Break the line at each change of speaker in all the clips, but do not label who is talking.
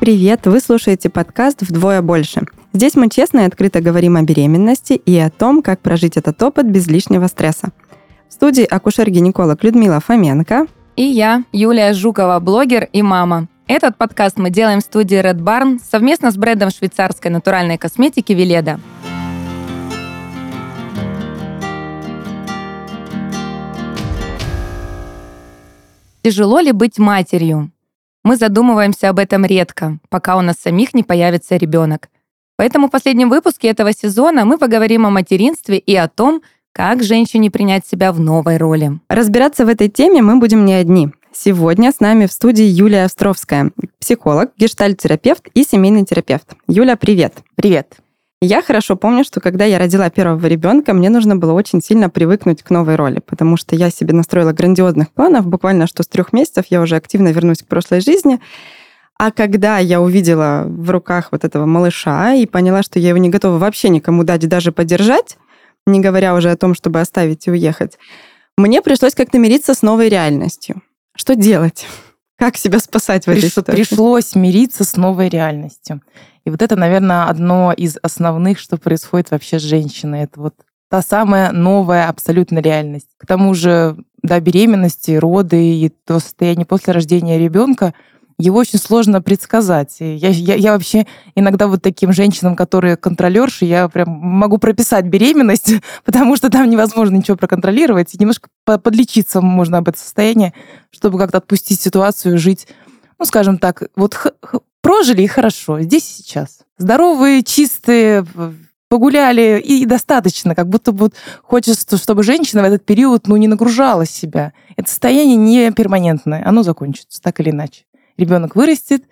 Привет! Вы слушаете подкаст «Вдвое больше». Здесь мы честно и открыто говорим о беременности и о том, как прожить этот опыт без лишнего стресса. В студии акушер-гинеколог Людмила Фоменко.
И я, Юлия Жукова, блогер и мама. Этот подкаст мы делаем в студии Red Barn совместно с брендом швейцарской натуральной косметики Веледа. Тяжело ли быть матерью? Мы задумываемся об этом редко, пока у нас самих не появится ребенок. Поэтому в последнем выпуске этого сезона мы поговорим о материнстве и о том, как женщине принять себя в новой роли.
Разбираться в этой теме мы будем не одни. Сегодня с нами в студии Юлия Островская, психолог, гештальт-терапевт и семейный терапевт. Юля, привет.
Привет.
Я хорошо помню, что когда я родила первого ребенка, мне нужно было очень сильно привыкнуть к новой роли, потому что я себе настроила грандиозных планов, буквально что с трех месяцев я уже активно вернусь к прошлой жизни. А когда я увидела в руках вот этого малыша и поняла, что я его не готова вообще никому дать, даже поддержать, не говоря уже о том, чтобы оставить и уехать, мне пришлось как-то мириться с новой реальностью. Что делать? Как себя спасать в этой
Приш,
ситуации?
Пришлось мириться с новой реальностью. И вот это, наверное, одно из основных, что происходит вообще с женщиной. Это вот та самая новая абсолютно реальность. К тому же, да, беременности, роды и то состояние после рождения ребенка, его очень сложно предсказать. Я, я, я вообще иногда вот таким женщинам, которые контролерши, я прям могу прописать беременность, потому что там невозможно ничего проконтролировать. Немножко подлечиться можно об этом состоянии, чтобы как-то отпустить ситуацию, жить, ну, скажем так, вот прожили и хорошо, здесь и сейчас. Здоровые, чистые, погуляли и достаточно, как будто бы хочется, чтобы женщина в этот период ну, не нагружала себя. Это состояние не перманентное, оно закончится так или иначе. Ребенок вырастет,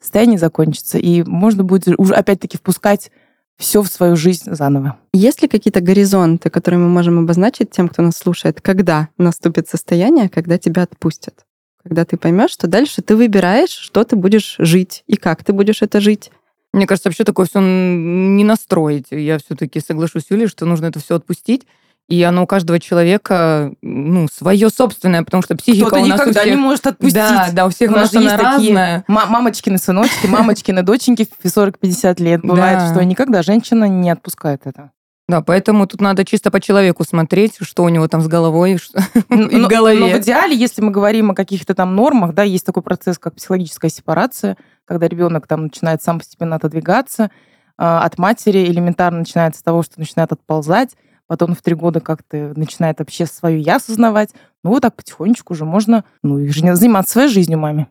состояние закончится, и можно будет уже опять-таки впускать все в свою жизнь заново.
Есть ли какие-то горизонты, которые мы можем обозначить тем, кто нас слушает, когда наступит состояние, когда тебя отпустят? когда ты поймешь, что дальше ты выбираешь, что ты будешь жить и как ты будешь это жить.
Мне кажется, вообще такое все не настроить. Я все-таки соглашусь с Юлей, что нужно это все отпустить. И оно у каждого человека, ну, свое собственное, потому что психика
Кто-то
у нас
никогда
у всех...
не может отпустить.
Да, да, у всех
у нас
она
есть такие
разная.
мамочкины сыночки, мамочкины доченьки в 40-50 лет. Бывает,
Да.
что никогда женщина не отпускает это.
Да, поэтому тут надо чисто по человеку смотреть, что у него там с головой что- и в голове.
но в идеале, если мы говорим о каких-то там нормах, да, есть такой процесс, как психологическая сепарация, когда ребенок там начинает сам постепенно отодвигаться а, от матери, элементарно начинается с того, что начинает отползать, потом в три года как-то начинает вообще свое я осознавать. Ну, вот так потихонечку уже можно, ну, и заниматься своей жизнью маме.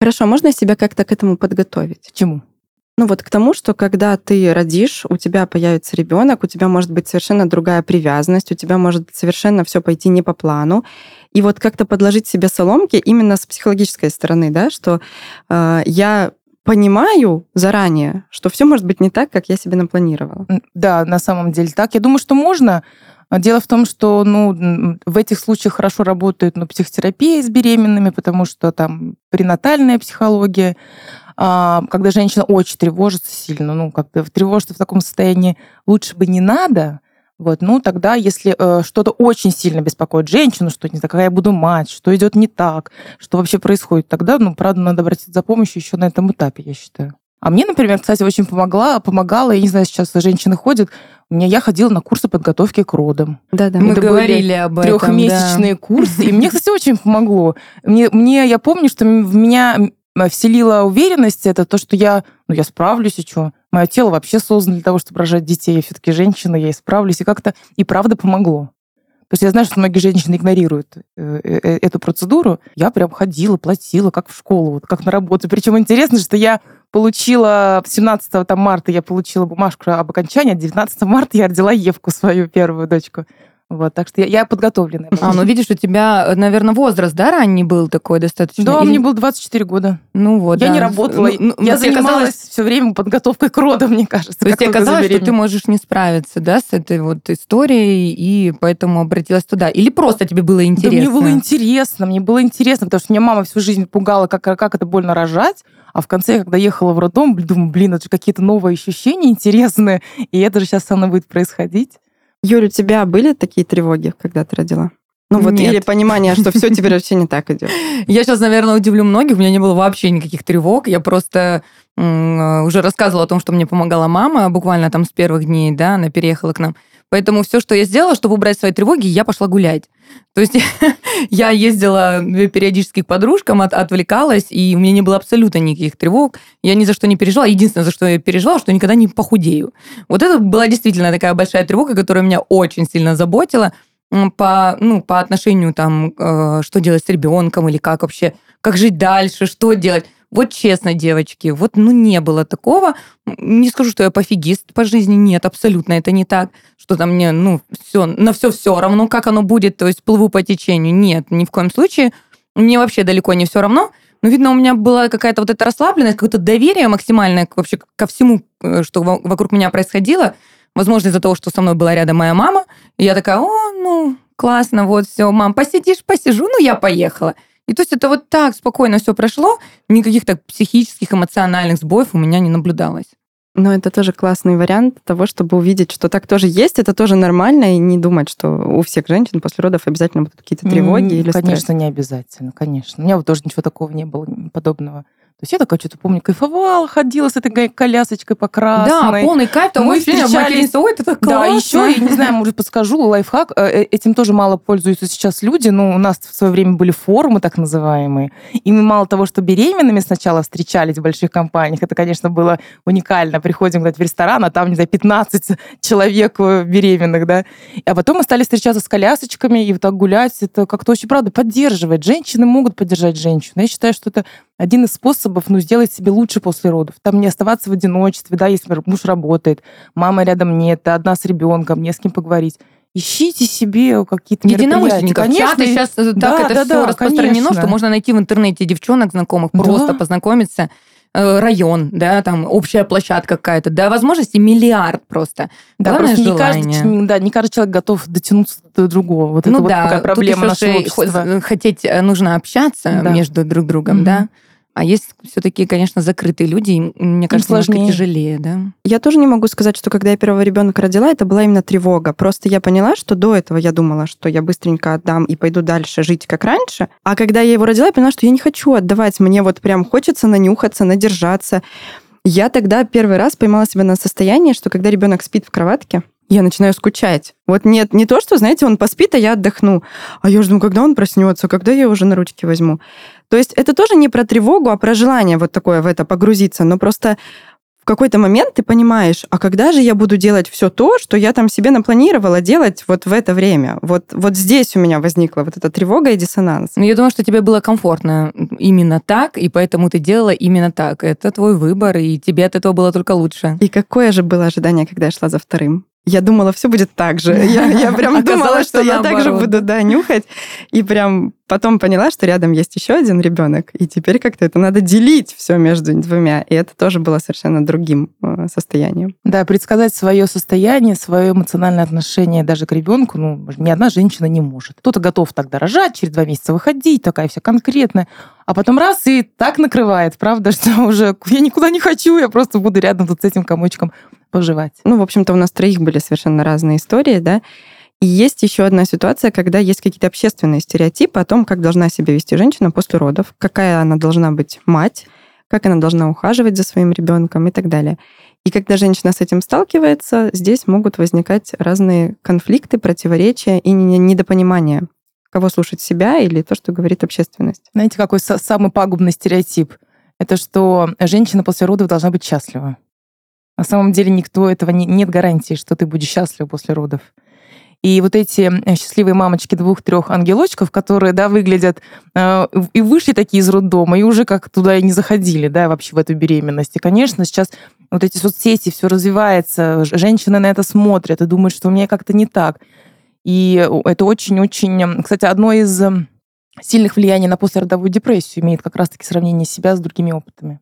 Хорошо, можно себя как-то к этому подготовить?
К чему?
Ну вот к тому, что когда ты родишь, у тебя появится ребенок, у тебя может быть совершенно другая привязанность, у тебя может совершенно все пойти не по плану. И вот как-то подложить себе соломки именно с психологической стороны, да, что э, я понимаю заранее, что все может быть не так, как я себе напланировала.
Да, на самом деле так. Я думаю, что можно. Дело в том, что ну, в этих случаях хорошо работает ну, психотерапия с беременными, потому что там пренатальная психология, а, когда женщина очень тревожится сильно, ну, как-то тревожится в таком состоянии, лучше бы не надо, вот, ну, тогда, если э, что-то очень сильно беспокоит женщину, что не знаю, какая я буду мать, что идет не так, что вообще происходит, тогда, ну, правда, надо обратиться за помощью еще на этом этапе, я считаю. А мне, например, кстати, очень помогла, помогала, я не знаю, сейчас женщины ходят, у меня я ходила на курсы подготовки к родам.
Да-да.
Мы
Это были
говорили об этом.
Трехмесячные курсы. И мне, кстати, очень помогло. Мне, мне, я помню, что в меня вселила уверенность это то, что я, ну, я справлюсь, и что? Мое тело вообще создано для того, чтобы рожать детей. Я все-таки женщина, я исправлюсь. И как-то и правда помогло. То есть я знаю, что многие женщины игнорируют э, э, эту процедуру. Я прям ходила, платила, как в школу, вот как на работу. Причем интересно, что я получила 17 там, марта я получила бумажку об окончании, а 19 марта я родила Евку, свою первую дочку. Вот, так что я, я подготовленная. была.
А, ну видишь, у тебя, наверное, возраст, да, ранний был такой достаточно?
Да,
Или-
мне было 24 года.
Ну вот,
я
да.
не работала.
Ну, ну,
я
тебе
занималась
казалось-
все время подготовкой к родам, мне кажется.
То есть тебе казалось, что ты можешь не справиться, да, с этой вот историей, и поэтому обратилась туда? Или просто тебе было
Да
интересно?
мне было интересно, мне было интересно, потому что меня мама всю жизнь пугала, как, как это больно рожать. А в конце, когда ехала в роддом, думаю, блин, это же какие-то новые ощущения интересные, и это же сейчас со мной будет происходить.
Юля, у тебя были такие тревоги, когда ты родила? Ну вот,
Нет.
или понимание, что все теперь вообще не так идет.
Я сейчас, наверное, удивлю многих. У меня не было вообще никаких тревог. Я просто уже рассказывала о том, что мне помогала мама буквально там с первых дней, да, она переехала к нам. Поэтому все, что я сделала, чтобы убрать свои тревоги, я пошла гулять. То есть я ездила периодически к подружкам, от, отвлекалась, и у меня не было абсолютно никаких тревог. Я ни за что не переживала. Единственное, за что я переживала, что никогда не похудею. Вот это была действительно такая большая тревога, которая меня очень сильно заботила по, ну, по отношению там, э, что делать с ребенком или как вообще, как жить дальше, что делать. Вот честно, девочки, вот ну не было такого. Не скажу, что я пофигист по жизни, нет, абсолютно это не так, что там мне, ну, все, на все все равно, как оно будет, то есть плыву по течению. Нет, ни в коем случае. Мне вообще далеко не все равно. Но, видно, у меня была какая-то вот эта расслабленность, какое-то доверие максимальное вообще ко всему, э, что вокруг меня происходило. Возможно, из-за того, что со мной была рядом моя мама. И я такая, о, ну, классно, вот все, мам, посидишь, посижу, ну, я поехала. И то есть это вот так спокойно все прошло, никаких так психических, эмоциональных сбоев у меня не наблюдалось.
Но это тоже классный вариант того, чтобы увидеть, что так тоже есть, это тоже нормально, и не думать, что у всех женщин после родов обязательно будут какие-то тревоги или
Конечно,
стресс.
не обязательно, конечно. У меня вот тоже ничего такого не было подобного. То есть я такая что-то помню, кайфовала, ходила с этой колясочкой по красной.
Да, полный кайф,
мы встречались.
Ой, это так
Да, еще, я не знаю, может, подскажу, лайфхак. Э, э, этим тоже мало пользуются сейчас люди. Ну, у нас в свое время были форумы так называемые. И мы мало того, что беременными сначала встречались в больших компаниях, это, конечно, было уникально. Приходим куда-то в ресторан, а там, не знаю, 15 человек э, беременных, да. А потом мы стали встречаться с колясочками и вот так гулять. Это как-то очень, правда, поддерживает. Женщины могут поддержать женщину. Я считаю, что это один из способов ну, сделать себе лучше после родов. Там не оставаться в одиночестве, да, если муж работает, мама рядом нет, ты одна с ребенком, не с кем поговорить. Ищите себе какие-то мероприятия.
Конечно, Чаты сейчас да, так это да, все да, распространено, конечно. что можно найти в интернете девчонок знакомых, просто да. познакомиться э, район, да, там общая площадка какая-то, да, возможности миллиард просто.
Да, Главное просто не каждый, да, не каждый человек готов дотянуться до другого. Вот
ну
это
да,
вот такая проблема
тут еще
нашего общества.
Хотеть э, нужно общаться да. между друг другом, mm-hmm. да. А есть все-таки, конечно, закрытые люди, и мне кажется, Им немножко тяжелее, да?
Я тоже не могу сказать, что когда я первого ребенка родила, это была именно тревога. Просто я поняла, что до этого я думала, что я быстренько отдам и пойду дальше жить как раньше. А когда я его родила, я поняла, что я не хочу отдавать. Мне вот прям хочется нанюхаться, надержаться. Я тогда первый раз поймала себя на состоянии, что когда ребенок спит в кроватке, я начинаю скучать. Вот нет, не то, что, знаете, он поспит, а я отдохну. А я думаю, когда он проснется, когда я уже на ручки возьму. То есть это тоже не про тревогу, а про желание вот такое в это погрузиться. Но просто в какой-то момент ты понимаешь, а когда же я буду делать все то, что я там себе напланировала делать вот в это время? Вот, вот здесь у меня возникла вот эта тревога и диссонанс.
Ну, я думаю, что тебе было комфортно именно так, и поэтому ты делала именно так. Это твой выбор, и тебе от этого было только лучше.
И какое же было ожидание, когда я шла за вторым? Я думала, все будет так же. Я, я прям думала, что, что я так же буду, да, нюхать. И прям потом поняла, что рядом есть еще один ребенок, и теперь как-то это надо делить все между двумя. И это тоже было совершенно другим э, состоянием.
Да, предсказать свое состояние, свое эмоциональное отношение даже к ребенку, ну, ни одна женщина не может. Кто-то готов тогда рожать, через два месяца выходить, такая вся конкретная. А потом раз и так накрывает, правда, что уже я никуда не хочу, я просто буду рядом тут с этим комочком поживать.
Ну, в общем-то, у нас троих были совершенно разные истории, да. И есть еще одна ситуация, когда есть какие-то общественные стереотипы о том, как должна себя вести женщина после родов, какая она должна быть мать, как она должна ухаживать за своим ребенком и так далее. И когда женщина с этим сталкивается, здесь могут возникать разные конфликты, противоречия и недопонимания, кого слушать себя или то, что говорит общественность.
Знаете, какой самый пагубный стереотип? Это что женщина после родов должна быть счастлива. На самом деле никто этого не, нет гарантии, что ты будешь счастлив после родов. И вот эти э, счастливые мамочки двух-трех ангелочков, которые, да, выглядят э, и вышли такие из роддома, и уже как туда и не заходили, да, вообще в эту беременность. И, конечно, сейчас вот эти соцсети, все развивается, женщины на это смотрят и думают, что у меня как-то не так. И это очень-очень... Кстати, одно из сильных влияний на послеродовую депрессию имеет как раз-таки сравнение себя с другими опытами.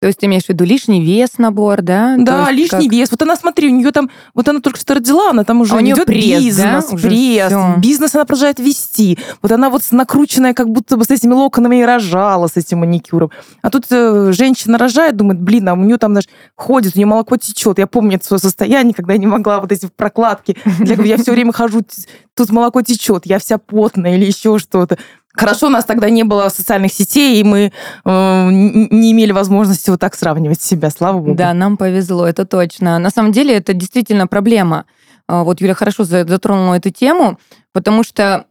То есть ты имеешь в виду лишний вес набор, да?
Да, лишний как... вес. Вот она, смотри, у нее там, вот она только что родила, она там уже а у нее идет пресс, бизнес, да? пресс, Уже бизнес она продолжает вести. Вот она вот накрученная, как будто бы с этими локонами и рожала, с этим маникюром. А тут э, женщина рожает, думает, блин, а у нее там, знаешь, ходит, у нее молоко течет. Я помню это свое состояние, когда я не могла вот эти прокладки. Я все время хожу, тут молоко течет, я вся потная или еще что-то Хорошо, у нас тогда не было социальных сетей, и мы э, не имели возможности вот так сравнивать себя, слава богу.
Да, нам повезло, это точно. На самом деле это действительно проблема. А, вот Юля хорошо затронула эту тему, потому что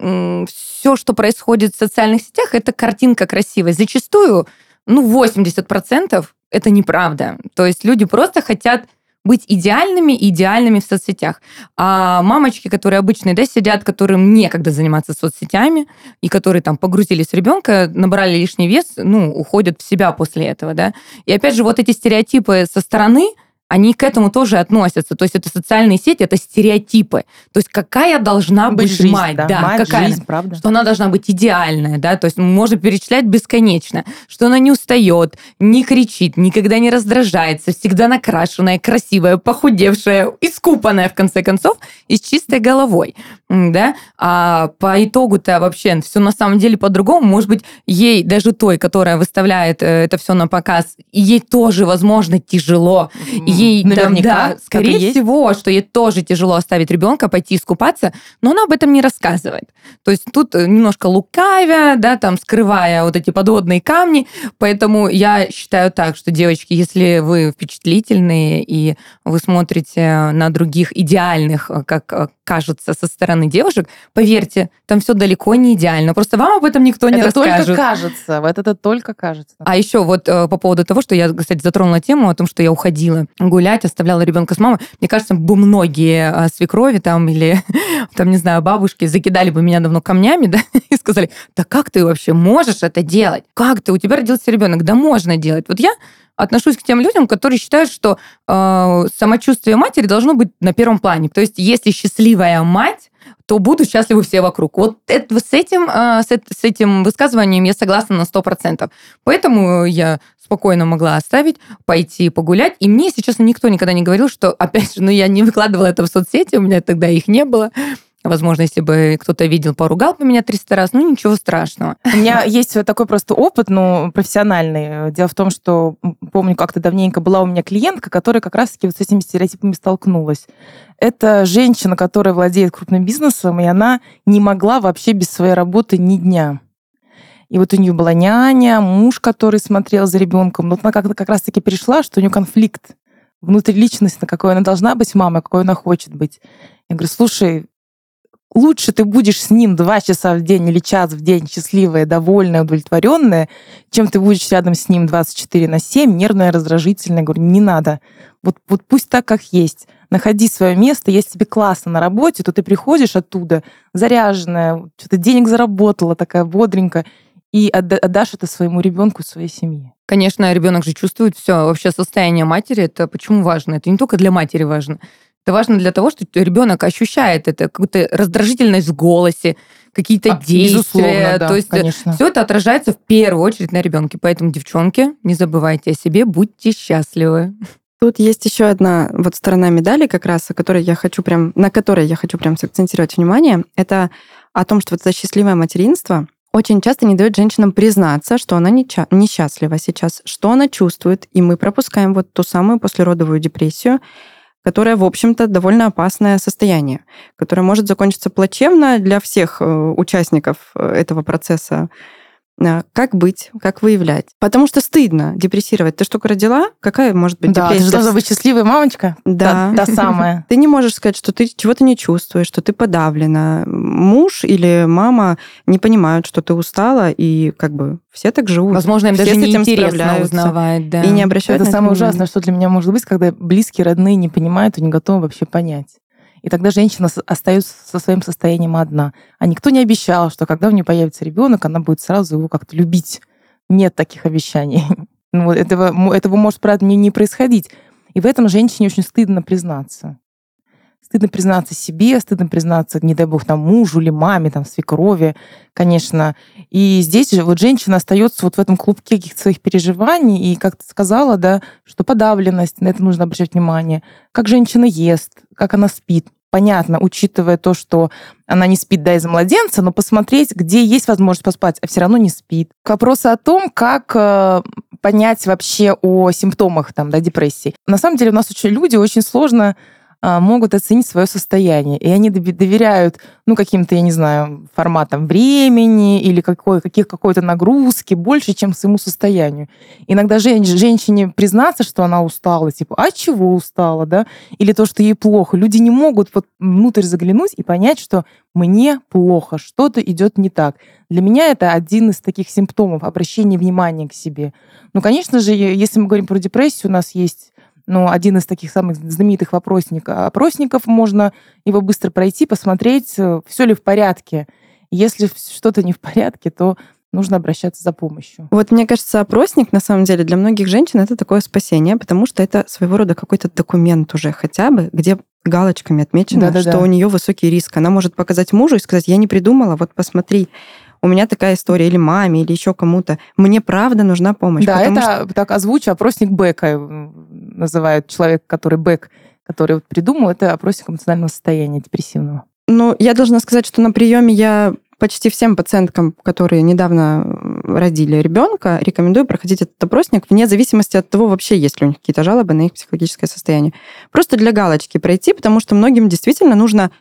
все, что происходит в социальных сетях, это картинка красивая. Зачастую, ну, 80% это неправда. То есть люди просто хотят быть идеальными и идеальными в соцсетях. А мамочки, которые обычные, да, сидят, которым некогда заниматься соцсетями, и которые там погрузились в ребенка, набрали лишний вес, ну, уходят в себя после этого, да. И опять же, вот эти стереотипы со стороны, они к этому тоже относятся. То есть это социальные сети, это стереотипы. То есть какая должна быть, быть жизнь, мать, да, да
мать,
какая,
жизнь, правда.
что она должна быть идеальная, да, то есть можно перечислять бесконечно, что она не устает, не кричит, никогда не раздражается, всегда накрашенная, красивая, похудевшая, искупанная в конце концов и с чистой головой, да. А по итогу-то вообще все на самом деле по-другому. Может быть, ей даже той, которая выставляет э, это все на показ, ей тоже, возможно, тяжело. И ей наверняка, да, да, скорее всего, что ей тоже тяжело оставить ребенка, пойти искупаться, но она об этом не рассказывает. То есть тут э, немножко лукавя, да, там скрывая вот эти подводные камни. Поэтому я считаю так, что, девочки, если вы впечатлительные и вы смотрите на других идеальных, э, как э, кажется со стороны девушек, поверьте, там все далеко не идеально. Просто вам об этом никто не
это
расскажет.
Это только кажется. Вот это только кажется.
А еще вот по поводу того, что я, кстати, затронула тему о том, что я уходила гулять, оставляла ребенка с мамой. Мне кажется, бы многие а, свекрови там или, там, не знаю, бабушки закидали бы меня давно камнями, да, и сказали, да как ты вообще можешь это делать? Как ты? У тебя родился ребенок, да можно делать. Вот я отношусь к тем людям, которые считают, что э, самочувствие матери должно быть на первом плане. То есть, если счастливая мать, то будут счастливы все вокруг. Вот это, с, этим, э, с, этим высказыванием я согласна на 100%. Поэтому я спокойно могла оставить, пойти погулять. И мне, если честно, никто никогда не говорил, что, опять же, ну, я не выкладывала это в соцсети, у меня тогда их не было. Возможно, если бы кто-то видел, поругал бы меня 300 раз, ну ничего страшного.
У меня есть такой просто опыт, ну, профессиональный. Дело в том, что помню, как-то давненько была у меня клиентка, которая как раз-таки вот с этими стереотипами столкнулась. Это женщина, которая владеет крупным бизнесом, и она не могла вообще без своей работы ни дня. И вот у нее была няня, муж, который смотрел за ребенком. Но вот она как-то как раз-таки перешла, что у нее конфликт внутриличностный, какой она должна быть мамой, какой она хочет быть. Я говорю, слушай, лучше ты будешь с ним два часа в день или час в день счастливая, довольная, удовлетворенная, чем ты будешь рядом с ним 24 на 7, нервная, раздражительная. Говорю, не надо. Вот, вот пусть так, как есть. Находи свое место. Если тебе классно на работе, то ты приходишь оттуда заряженная, что-то денег заработала, такая бодренькая, и отдашь это своему ребенку, своей семье.
Конечно, ребенок же чувствует все. Вообще состояние матери это почему важно? Это не только для матери важно. Это важно для того, что ребенок ощущает это, какую-то раздражительность в голосе, какие-то а, действия.
Да,
То есть
конечно.
все это отражается в первую очередь на ребенке. Поэтому, девчонки, не забывайте о себе, будьте счастливы.
Тут есть еще одна вот сторона медали, как раз, о которой я хочу прям, на которой я хочу прям сакцентировать внимание. Это о том, что вот это счастливое материнство, очень часто не дает женщинам признаться, что она несчастлива сейчас, что она чувствует, и мы пропускаем вот ту самую послеродовую депрессию, которая, в общем-то, довольно опасное состояние, которое может закончиться плачевно для всех э, участников э, этого процесса как быть, как выявлять. Потому что стыдно депрессировать. Ты что, родила? Какая может быть
да,
депрессия?
ты же должна быть счастливая мамочка.
Да.
Та, та самая.
Ты не можешь сказать, что ты чего-то не чувствуешь, что ты подавлена. Муж или мама не понимают, что ты устала, и как бы все так живут.
Возможно, им
все
даже не интересно узнавать. Да.
И не обращают
Это самое ужасное, что для меня может быть, когда близкие, родные не понимают и не готовы вообще понять. И тогда женщина остается со своим состоянием одна. А никто не обещал, что когда у нее появится ребенок, она будет сразу его как-то любить. Нет таких обещаний. Ну, этого, этого может, правда, не, не происходить. И в этом женщине очень стыдно признаться. Стыдно признаться себе, стыдно признаться, не дай бог, там, мужу или маме, там, свекрови, конечно. И здесь же вот женщина остается вот в этом клубке каких-то своих переживаний, и, как ты сказала, да, что подавленность, на это нужно обращать внимание, как женщина ест, как она спит понятно, учитывая то, что она не спит, да, из-за младенца, но посмотреть, где есть возможность поспать, а все равно не спит. К вопросу о том, как э, понять вообще о симптомах там, да, депрессии. На самом деле у нас очень люди очень сложно могут оценить свое состояние. И они доверяют, ну, каким-то, я не знаю, форматам времени или какой, каких, какой-то нагрузки больше, чем своему состоянию. Иногда жен, женщине признаться, что она устала, типа, а чего устала, да? Или то, что ей плохо. Люди не могут вот внутрь заглянуть и понять, что мне плохо, что-то идет не так. Для меня это один из таких симптомов обращения внимания к себе. Ну, конечно же, если мы говорим про депрессию, у нас есть ну, один из таких самых знаменитых вопросник, опросников, можно его быстро пройти, посмотреть, э, все ли в порядке. Если что-то не в порядке, то нужно обращаться за помощью.
Вот мне кажется, опросник, на самом деле, для многих женщин это такое спасение, потому что это своего рода какой-то документ уже хотя бы, где галочками отмечено, да -да -да. что у нее высокий риск. Она может показать мужу и сказать, я не придумала, вот посмотри, у меня такая история, или маме, или еще кому-то. Мне правда нужна помощь.
Да, это что... так озвучу, опросник Бека э, называют человек, который Бек, который вот придумал, это опросник эмоционального состояния депрессивного.
Ну, я должна сказать, что на приеме я почти всем пациенткам, которые недавно родили ребенка, рекомендую проходить этот опросник вне зависимости от того, вообще есть ли у них какие-то жалобы на их психологическое состояние. Просто для галочки пройти, потому что многим действительно нужно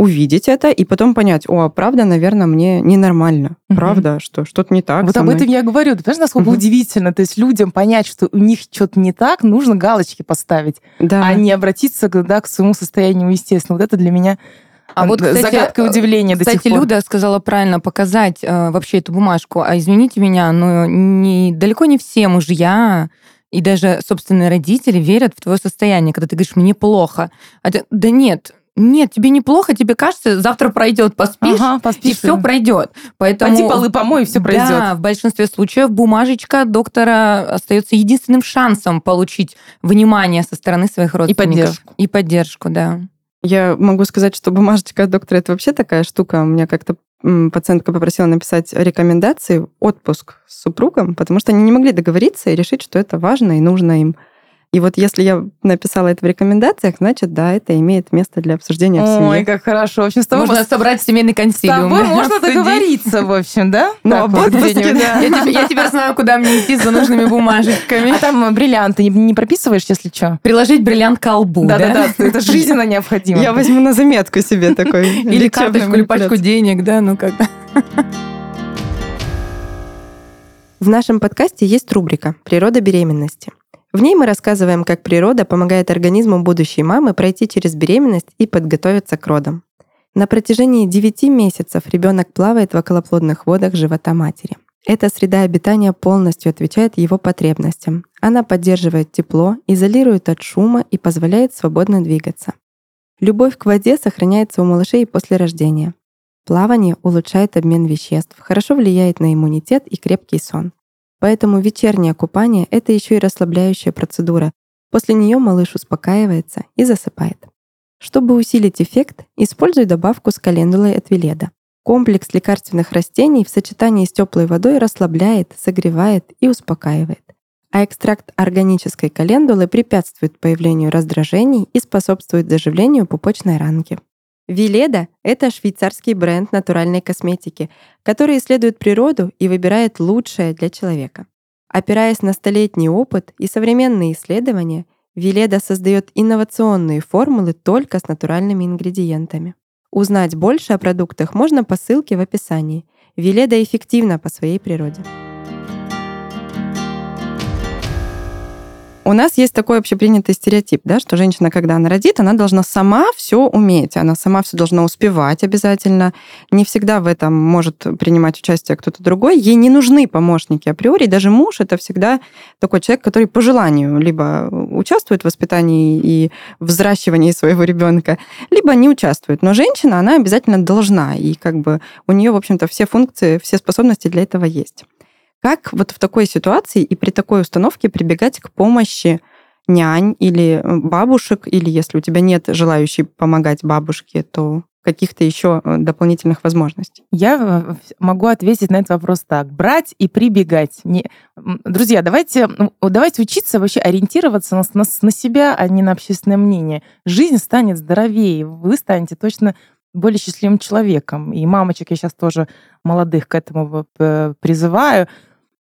увидеть это и потом понять, о, правда, наверное, мне ненормально. Угу. Правда, что что-то не так.
Вот об этом я говорю. Ты понимаешь, насколько угу. удивительно. То есть людям понять, что у них что-то не так, нужно галочки поставить, да. а не обратиться да, к своему состоянию естественно. Вот это для меня а вот, кстати, загадка и удивление
кстати,
до сих пор.
Люда сказала правильно показать э, вообще эту бумажку. А извините меня, но не, далеко не все мужья и даже собственные родители верят в твое состояние, когда ты говоришь, мне плохо. А ты, да нет, нет, тебе неплохо, тебе кажется, завтра пройдет, поспишь, ага, поспишь и все пройдет.
Поэтому Пойди полы помой, и все пройдет.
Да, в большинстве случаев бумажечка доктора остается единственным шансом получить внимание со стороны своих родственников.
И поддержку.
И поддержку, да.
Я могу сказать, что бумажечка от доктора это вообще такая штука. У меня как-то пациентка попросила написать рекомендации отпуск с супругом, потому что они не могли договориться и решить, что это важно и нужно им. И вот если я написала это в рекомендациях, значит, да, это имеет место для обсуждения в семье.
Ой, как хорошо. В общем,
с тобой можно собрать семейный консилиум. С тобой
можно договориться, в общем, да?
Ну, об отпуске, да. Я теперь знаю, куда мне идти за нужными бумажечками.
А там бриллианты не прописываешь, если что?
Приложить бриллиант к колбу, да?
Да-да-да, это жизненно необходимо.
Я возьму на заметку себе такой.
Или карточку, или пачку денег, да, ну как
В нашем подкасте есть рубрика «Природа беременности». В ней мы рассказываем, как природа помогает организму будущей мамы пройти через беременность и подготовиться к родам. На протяжении 9 месяцев ребенок плавает в околоплодных водах живота матери. Эта среда обитания полностью отвечает его потребностям. Она поддерживает тепло, изолирует от шума и позволяет свободно двигаться. Любовь к воде сохраняется у малышей после рождения. Плавание улучшает обмен веществ, хорошо влияет на иммунитет и крепкий сон. Поэтому вечернее купание — это еще и расслабляющая процедура. После нее малыш успокаивается и засыпает. Чтобы усилить эффект, используй добавку с календулой от Веледа. Комплекс лекарственных растений в сочетании с теплой водой расслабляет, согревает и успокаивает. А экстракт органической календулы препятствует появлению раздражений и способствует заживлению пупочной ранки. Виледа — это швейцарский бренд натуральной косметики, который исследует природу и выбирает лучшее для человека. Опираясь на столетний опыт и современные исследования, Виледа создает инновационные формулы только с натуральными ингредиентами. Узнать больше о продуктах можно по ссылке в описании. Виледа эффективна по своей природе. У нас есть такой общепринятый стереотип, да, что женщина, когда она родит, она должна сама все уметь, она сама все должна успевать обязательно. Не всегда в этом может принимать участие кто-то другой. Ей не нужны помощники априори. Даже муж это всегда такой человек, который по желанию либо участвует в воспитании и взращивании своего ребенка, либо не участвует. Но женщина, она обязательно должна, и как бы у нее, в общем-то, все функции, все способности для этого есть. Как вот в такой ситуации и при такой установке прибегать к помощи нянь или э, бабушек, или если у тебя нет желающей помогать бабушке, то каких-то еще э, дополнительных возможностей?
Я э, могу ответить на этот вопрос так. Брать и прибегать. Не... Друзья, давайте, давайте учиться вообще ориентироваться на, на, на себя, а не на общественное мнение. Жизнь станет здоровее, вы станете точно более счастливым человеком. И мамочек я сейчас тоже молодых к этому призываю.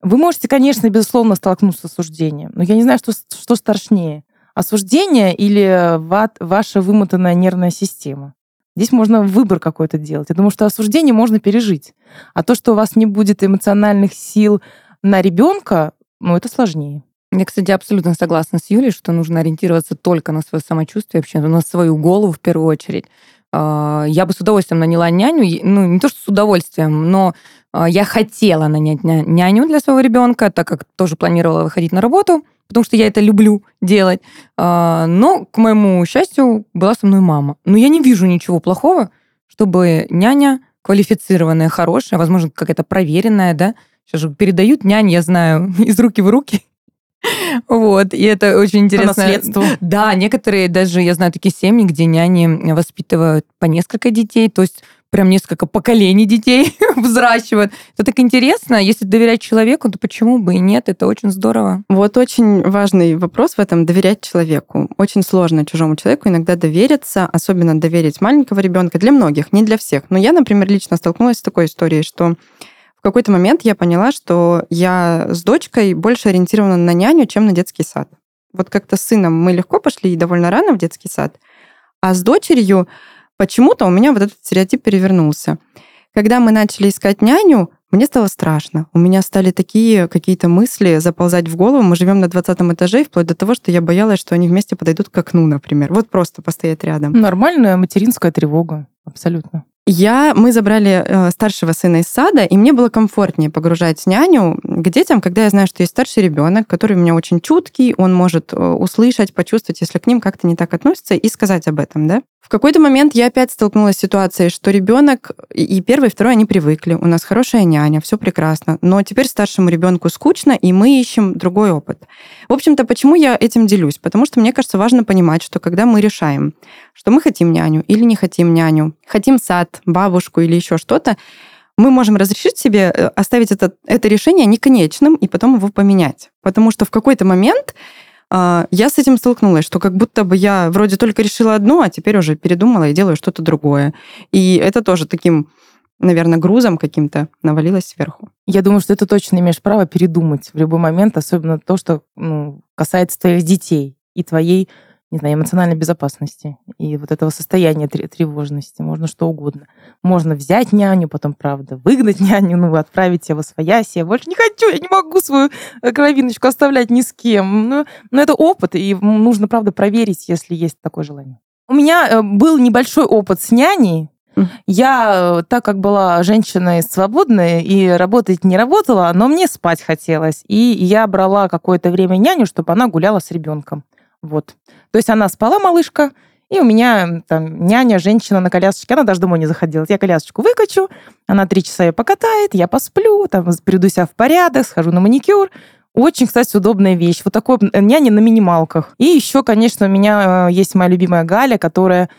Вы можете, конечно, безусловно, столкнуться с осуждением, но я не знаю, что, что страшнее. осуждение или ваша вымотанная нервная система? Здесь можно выбор какой-то делать. Я думаю, что осуждение можно пережить. А то, что у вас не будет эмоциональных сил на ребенка, ну, это сложнее.
Я, кстати, абсолютно согласна с Юлей, что нужно ориентироваться только на свое самочувствие, вообще на свою голову в первую очередь. А, я бы с удовольствием наняла няню, ну, не то что с удовольствием, но а, я хотела нанять няню для своего ребенка, так как тоже планировала выходить на работу потому что я это люблю делать. А, но, к моему счастью, была со мной мама. Но я не вижу ничего плохого, чтобы няня квалифицированная, хорошая, возможно, какая-то проверенная, да, сейчас же передают нянь, я знаю, из руки в руки. Вот, и это очень интересно. По
наследству.
Да, некоторые даже, я знаю, такие семьи, где няни воспитывают по несколько детей, то есть прям несколько поколений детей взращивают. Это так интересно. Если доверять человеку, то почему бы и нет? Это очень здорово.
Вот очень важный вопрос в этом доверять человеку. Очень сложно чужому человеку иногда довериться, особенно доверить маленького ребенка. Для многих, не для всех. Но я, например, лично столкнулась с такой историей, что какой-то момент я поняла, что я с дочкой больше ориентирована на няню, чем на детский сад. Вот как-то с сыном мы легко пошли довольно рано в детский сад, а с дочерью почему-то у меня вот этот стереотип перевернулся. Когда мы начали искать няню, мне стало страшно. У меня стали такие какие-то мысли заползать в голову. Мы живем на 20 этаже, вплоть до того, что я боялась, что они вместе подойдут к окну, например. Вот просто постоять рядом.
Нормальная материнская тревога, абсолютно.
Я, мы забрали э, старшего сына из сада, и мне было комфортнее погружать няню к детям, когда я знаю, что есть старший ребенок, который у меня очень чуткий, он может э, услышать, почувствовать, если к ним как-то не так относятся, и сказать об этом, да. В какой-то момент я опять столкнулась с ситуацией, что ребенок и первый, и второй они привыкли, у нас хорошая няня, все прекрасно, но теперь старшему ребенку скучно, и мы ищем другой опыт. В общем-то, почему я этим делюсь? Потому что мне кажется важно понимать, что когда мы решаем, что мы хотим няню или не хотим няню, хотим сад, бабушку или еще что-то, мы можем разрешить себе э, оставить это, это решение не конечным и потом его поменять. Потому что в какой-то момент я с этим столкнулась, что как будто бы я вроде только решила одно, а теперь уже передумала и делаю что-то другое. И это тоже таким наверное, грузом каким-то навалилось сверху.
Я думаю, что ты точно имеешь право передумать в любой момент, особенно то, что ну, касается твоих детей и твоей не знаю, эмоциональной безопасности и вот этого состояния тревожности. Можно что угодно. Можно взять няню, потом, правда, выгнать няню, ну, отправить его своясь. Я больше не хочу, я не могу свою э, кровиночку оставлять ни с кем. Но, но это опыт, и нужно, правда, проверить, если есть такое желание. У меня э, был небольшой опыт с няней, я, э, так как была женщиной свободной и работать не работала, но мне спать хотелось. И я брала какое-то время няню, чтобы она гуляла с ребенком. Вот. То есть она спала, малышка, и у меня там няня, женщина на колясочке, она даже домой не заходила. Я колясочку выкачу, она три часа ее покатает, я посплю, там, приду себя в порядок, схожу на маникюр. Очень, кстати, удобная вещь. Вот такой няня на минималках. И еще, конечно, у меня э, есть моя любимая Галя, которая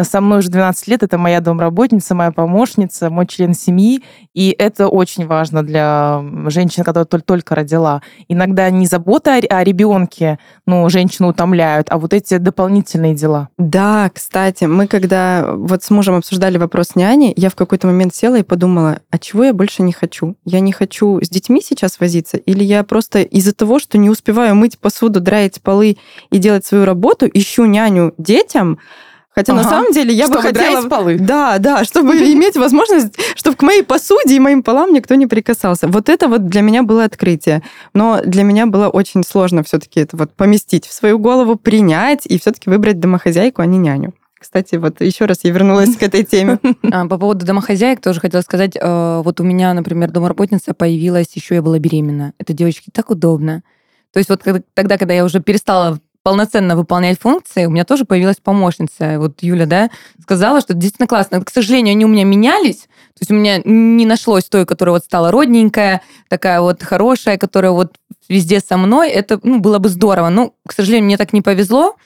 со мной уже 12 лет, это моя домработница, моя помощница, мой член семьи, и это очень важно для женщины, которая только родила. Иногда не забота о ребенке, ну, женщину утомляют, а вот эти дополнительные дела.
Да, кстати, мы когда вот с мужем обсуждали вопрос няни, я в какой-то момент села и подумала, а чего я больше не хочу? Я не хочу с детьми сейчас возиться, или я просто из-за того, что не успеваю мыть посуду, драить полы и делать свою работу, ищу няню детям, Хотя ага. на самом деле я
чтобы
бы хотела...
полы.
Да, да, чтобы иметь возможность, чтобы к моей посуде и моим полам никто не прикасался. Вот это вот для меня было открытие. Но для меня было очень сложно все-таки это вот поместить в свою голову, принять и все-таки выбрать домохозяйку, а не няню. Кстати, вот еще раз я вернулась к этой теме.
А, по поводу домохозяек тоже хотела сказать. Э, вот у меня, например, домработница появилась, еще я была беременна. Это девочки так удобно. То есть вот тогда, когда я уже перестала полноценно выполнять функции, у меня тоже появилась помощница. Вот Юля, да, сказала, что действительно классно. К сожалению, они у меня менялись. То есть у меня не нашлось той, которая вот стала родненькая, такая вот хорошая, которая вот везде со мной. Это ну, было бы здорово. Ну, к сожалению, мне так не повезло.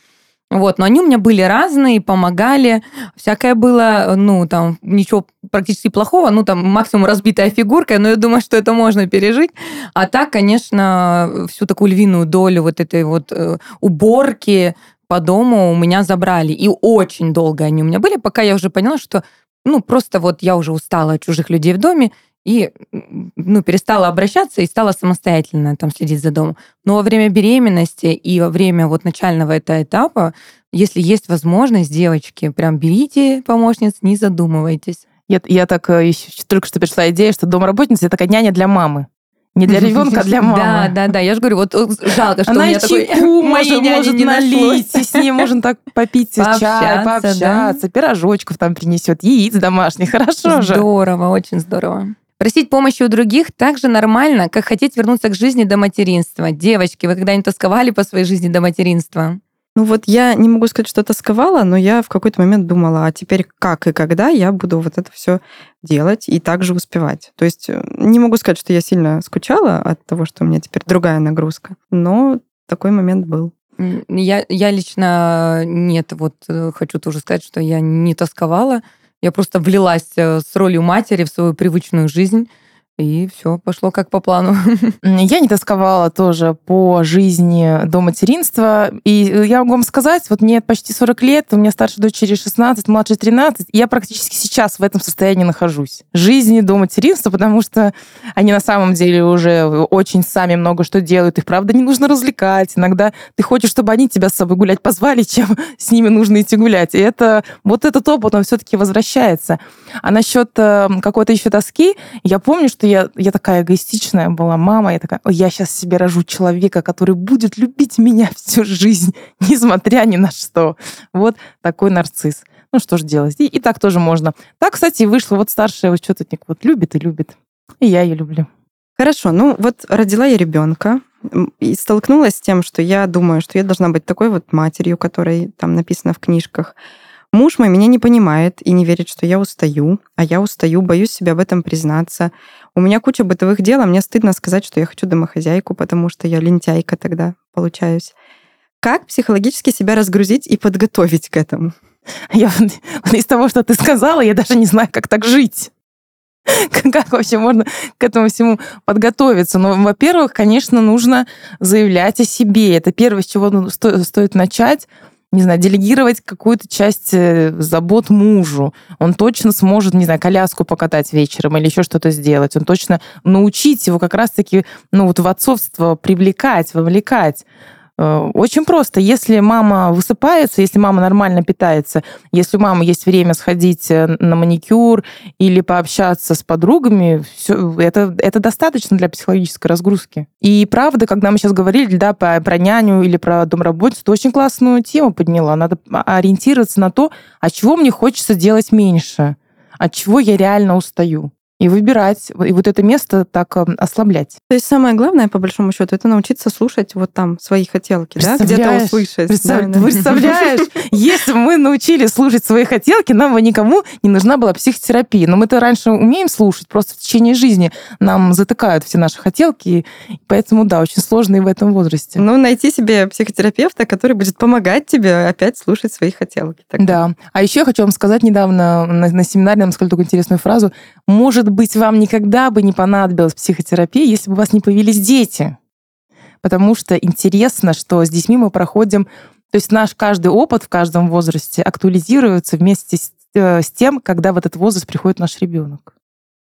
Вот, но они у меня были разные, помогали, всякое было, ну, там, ничего практически плохого, ну, там, максимум разбитая фигурка, но я думаю, что это можно пережить. А так, конечно, всю такую львиную долю вот этой вот э, уборки по дому у меня забрали. И очень долго они у меня были, пока я уже поняла, что, ну, просто вот я уже устала от чужих людей в доме, и ну, перестала обращаться и стала самостоятельно там следить за домом. Но во время беременности и во время вот начального этого этапа, если есть возможность, девочки, прям берите помощниц, не задумывайтесь.
Я, я так э, только что пришла идея, что домработница это такая няня для мамы. Не для ребенка, а для мамы.
Да, да, да. Я же говорю, вот жалко, что
Она
у меня такой
может, может
не
налить, и с ней можно так попить чай, пообщаться, пирожочков там принесет, яиц домашних. Хорошо же.
Здорово, очень здорово. Просить помощи у других так же нормально, как хотеть вернуться к жизни до материнства. Девочки, вы когда-нибудь тосковали по своей жизни до материнства?
Ну вот я не могу сказать, что тосковала, но я в какой-то момент думала, а теперь как и когда я буду вот это все делать и также успевать. То есть э, не могу сказать, что я сильно скучала от того, что у меня теперь другая нагрузка, но такой момент был.
Я, я лично нет, вот э, хочу тоже сказать, что я не тосковала. Я просто влилась э, с ролью матери в свою привычную жизнь и все пошло как по плану.
Я не тосковала тоже по жизни до материнства. И э, я могу вам сказать, вот мне почти 40 лет, у меня старшей дочери 16, младшей 13, и я практически сейчас в этом состоянии нахожусь. Жизни до материнства, потому что они на самом деле уже очень сами много что делают. Их, правда, не нужно развлекать. Иногда ты хочешь, чтобы они тебя с собой гулять позвали, чем с ними нужно идти гулять. И это, вот этот опыт, он все-таки возвращается. А насчет э, какой-то еще тоски, я помню, что я, я такая эгоистичная была мама, я такая, я сейчас себе рожу человека, который будет любить меня всю жизнь, несмотря ни на что. Вот такой нарцисс. Ну что ж делать? И, и так тоже можно. Так, кстати, вышло. Вот старшая что-то вот любит и любит. И я ее люблю.
Хорошо, ну вот родила я ребенка и столкнулась с тем, что я думаю, что я должна быть такой вот матерью, которой там написано в книжках, Муж мой меня не понимает и не верит, что я устаю, а я устаю, боюсь себе об этом признаться. У меня куча бытовых дел, а мне стыдно сказать, что я хочу домохозяйку, потому что я лентяйка тогда получаюсь. Как психологически себя разгрузить и подготовить к этому?
Я из того, что ты сказала, я даже не знаю, как так жить. Как вообще можно к этому всему подготовиться? Ну, во-первых, конечно, нужно заявлять о себе. Это первое, с чего ну, стоит начать не знаю, делегировать какую-то часть э, забот мужу. Он точно сможет, не знаю, коляску покатать вечером или еще что-то сделать. Он точно научить его как раз-таки, ну, вот в отцовство привлекать, вовлекать. Э, очень просто. Если мама высыпается, если мама нормально питается, если у мамы есть время сходить э, на маникюр или пообщаться с подругами, все, это, это достаточно для психологической разгрузки. И правда, когда мы сейчас говорили да, про, про няню или про домработницу, ты очень классную тему подняла. Надо ориентироваться на то, от чего мне хочется делать меньше, от чего я реально устаю и выбирать, и вот это место так эм, ослаблять.
То есть самое главное, по большому счету, это научиться слушать вот там свои хотелки, да, где-то услышать.
Представ... Да, Представляешь, если бы мы научились слушать свои хотелки, нам бы никому не нужна была психотерапия. Но мы-то раньше умеем слушать, просто в течение жизни нам затыкают все наши хотелки, и поэтому, да, очень сложно и в этом возрасте.
Ну, найти себе психотерапевта, который будет помогать тебе опять слушать свои хотелки.
Так. Да. А еще я хочу вам сказать недавно на, на семинаре, нам сказали такую интересную фразу. Может может быть, вам никогда бы не понадобилась психотерапия, если бы у вас не появились дети. Потому что интересно, что с детьми мы проходим... То есть наш каждый опыт в каждом возрасте актуализируется вместе с, э, с тем, когда в этот возраст приходит наш ребенок.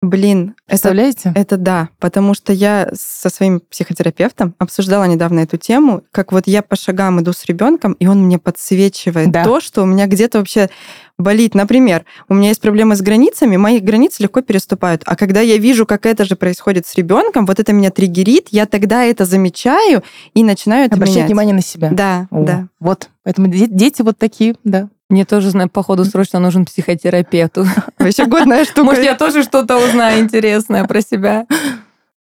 Блин,
представляете?
Это, это да, потому что я со своим психотерапевтом обсуждала недавно эту тему, как вот я по шагам иду с ребенком, и он мне подсвечивает да. то, что у меня где-то вообще болит. Например, у меня есть проблемы с границами, мои границы легко переступают. А когда я вижу, как это же происходит с ребенком, вот это меня триггерит, я тогда это замечаю и начинаю это
Обращать
менять.
внимание на себя.
Да, О, да.
Вот. Поэтому дети вот такие, да.
Мне тоже, походу, срочно нужен психотерапевт.
Вообще годная штука.
Может, я тоже что-то узнаю интересное про себя.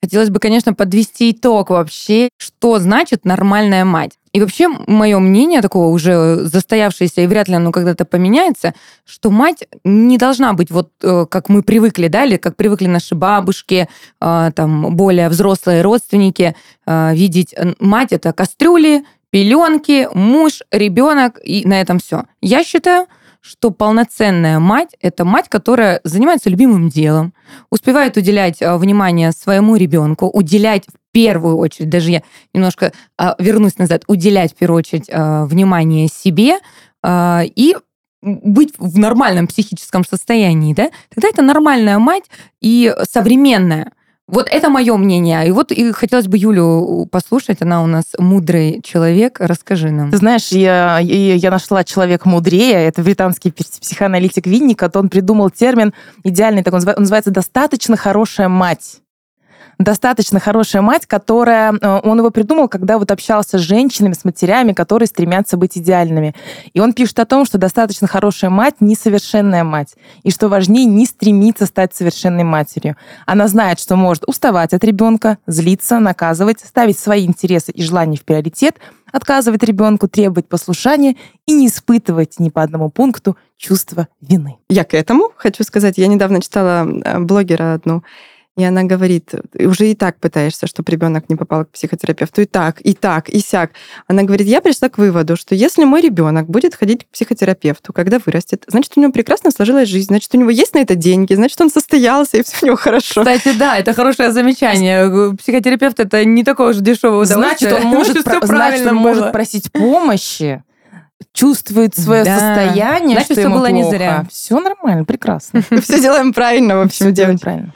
Хотелось бы, конечно, подвести итог вообще, что значит нормальная мать. И вообще, мое мнение такое уже застоявшееся, и вряд ли оно когда-то поменяется, что мать не должна быть вот э, как мы привыкли, да, или как привыкли наши бабушки, э, там, более взрослые родственники, э, видеть мать — это кастрюли, пеленки, муж, ребенок, и на этом все. Я считаю, что полноценная мать – это мать, которая занимается любимым делом, успевает уделять э, внимание своему ребенку, уделять в первую очередь, даже я немножко а, вернусь назад, уделять в первую очередь э, внимание себе и быть в нормальном психическом состоянии, да, тогда это нормальная мать и современная. Вот это мое мнение. И вот и хотелось бы Юлю послушать. Она у нас мудрый человек. Расскажи нам.
Ты знаешь, я, я нашла человек мудрее. Это британский психоаналитик Винникот. Он придумал термин идеальный, так он называется «достаточно хорошая мать» достаточно хорошая мать, которая... Э, он его придумал, когда вот общался с женщинами, с матерями, которые стремятся быть идеальными. И он пишет о том, что достаточно хорошая мать — несовершенная мать. И что важнее, не стремиться стать совершенной матерью. Она знает, что может уставать от ребенка, злиться, наказывать, ставить свои интересы и желания в приоритет, отказывать ребенку, требовать послушания и не испытывать ни по одному пункту чувство вины.
Я к этому хочу сказать. Я недавно читала э, блогера одну, и она говорит, уже и так пытаешься, чтобы ребенок не попал к психотерапевту, и так, и так, и сяк. Она говорит, я пришла к выводу, что если мой ребенок будет ходить к психотерапевту, когда вырастет, значит, у него прекрасно сложилась жизнь, значит, у него есть на это деньги, значит, он состоялся, и все у него хорошо.
Кстати, да, это хорошее замечание. Психотерапевт это не такое уж дешевое
удовольствие. Значит, он может, про- значит, он может просить помощи чувствует свое да. состояние, Значит, что все ему было плохо. не зря. Все нормально, прекрасно.
Все делаем правильно, в общем, делаем правильно.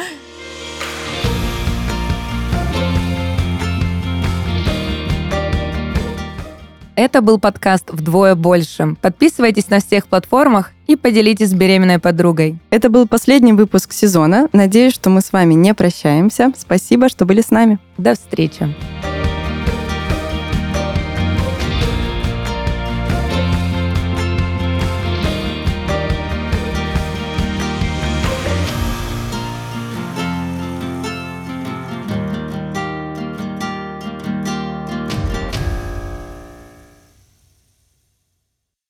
Это был подкаст «Вдвое больше». Подписывайтесь на всех платформах и поделитесь с беременной подругой.
Это был последний выпуск сезона. Надеюсь, что мы с вами не прощаемся. Спасибо, что были с нами.
До встречи.